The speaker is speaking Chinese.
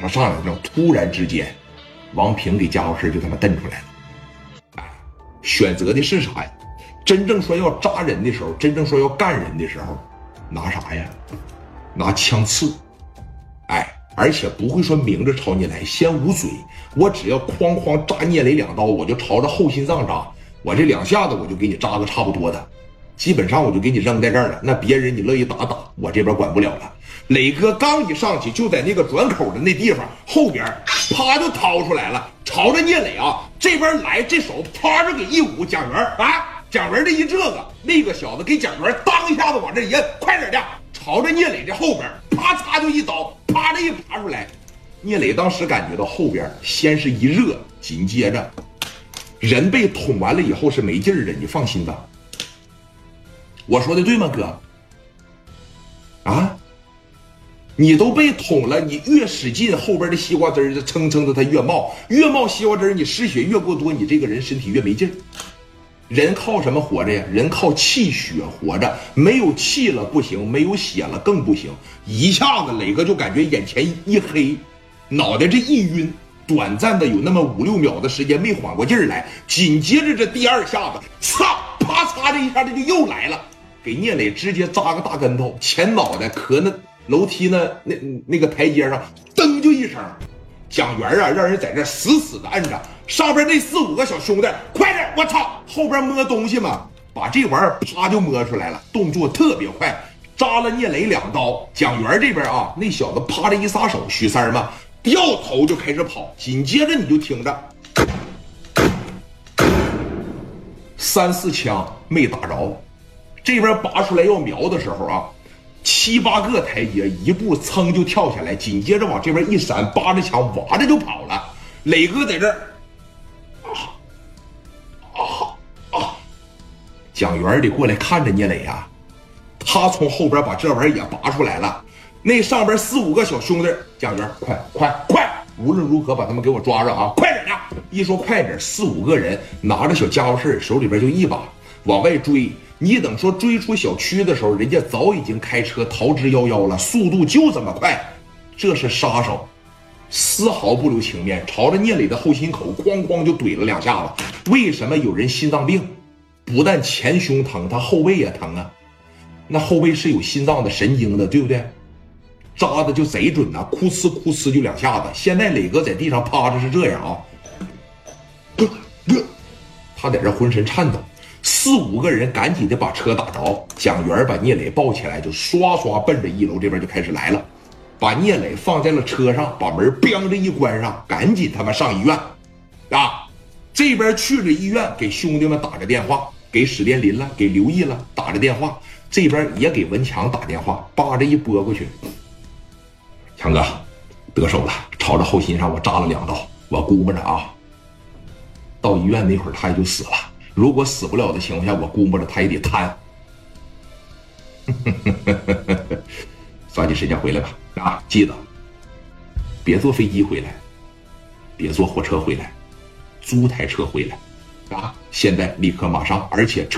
他上来之后，突然之间，王平给家伙事就他妈瞪出来了。哎，选择的是啥呀？真正说要扎人的时候，真正说要干人的时候，拿啥呀？拿枪刺。哎，而且不会说明着朝你来，先捂嘴。我只要哐哐扎聂磊两刀，我就朝着后心脏扎。我这两下子我就给你扎个差不多的，基本上我就给你扔在这儿了。那别人你乐意打打，我这边管不了了。磊哥刚一上去，就在那个转口的那地方后边，啪就掏出来了，朝着聂磊啊这边来，这手啪着给一捂，蒋元啊，蒋元这一这个，那个小子给蒋元当一下子往这一摁，快点的，朝着聂磊这后边，啪嚓就一刀，啪的一爬出来。聂磊当时感觉到后边先是一热，紧接着人被捅完了以后是没劲儿的，你放心吧。我说的对吗，哥？啊？你都被捅了，你越使劲，后边的西瓜汁儿蹭蹭的它越冒，越冒西瓜汁儿，你失血越过多，你这个人身体越没劲儿。人靠什么活着呀？人靠气血活着，没有气了不行，没有血了更不行。一下子磊哥就感觉眼前一黑，脑袋这一晕，短暂的有那么五六秒的时间没缓过劲儿来，紧接着这第二下子，擦，啪嚓这一下子就又来了，给聂磊直接扎个大跟头，前脑袋磕那。楼梯呢？那那个台阶上，噔就一声，蒋元啊，让人在这死死的摁着。上边那四五个小兄弟，快点！我操，后边摸东西嘛，把这玩意儿啪就摸出来了，动作特别快，扎了聂磊两刀。蒋元这边啊，那小子啪的一撒手，许三嘛，掉头就开始跑。紧接着你就听着，三四枪没打着，这边拔出来要瞄的时候啊。七八个台阶，一步噌就跳下来，紧接着往这边一闪，扒着墙哇着就跑了。磊哥在这儿，啊啊啊！蒋元得过来看着聂磊呀，他从后边把这玩意儿也拔出来了。那上边四五个小兄弟，蒋元，快快快！无论如何把他们给我抓着啊！快点的！一说快点，四五个人拿着小家伙事手里边就一把往外追。你等说追出小区的时候，人家早已经开车逃之夭夭了，速度就这么快。这是杀手，丝毫不留情面，朝着聂磊的后心口哐哐就怼了两下子。为什么有人心脏病，不但前胸疼，他后背也疼啊？那后背是有心脏的神经的，对不对？扎的就贼准呐，哭呲哭呲就两下子。现在磊哥在地上趴着是这样啊，他在这浑身颤抖。四五个人赶紧的把车打着，蒋元把聂磊抱起来，就刷刷奔着一楼这边就开始来了，把聂磊放在了车上，把门梆着一关上，赶紧他妈上医院，啊，这边去了医院，给兄弟们打着电话，给史殿林了，给刘毅了打着电话，这边也给文强打电话，叭这一拨过去，强哥，得手了，朝着后心上我扎了两刀，我估摸着啊，到医院那会儿他也就死了。如果死不了的情况下，我估摸着他也得瘫。抓紧时间回来吧，啊，记得别坐飞机回来，别坐火车回来，租台车回来，啊，现在立刻马上，而且车。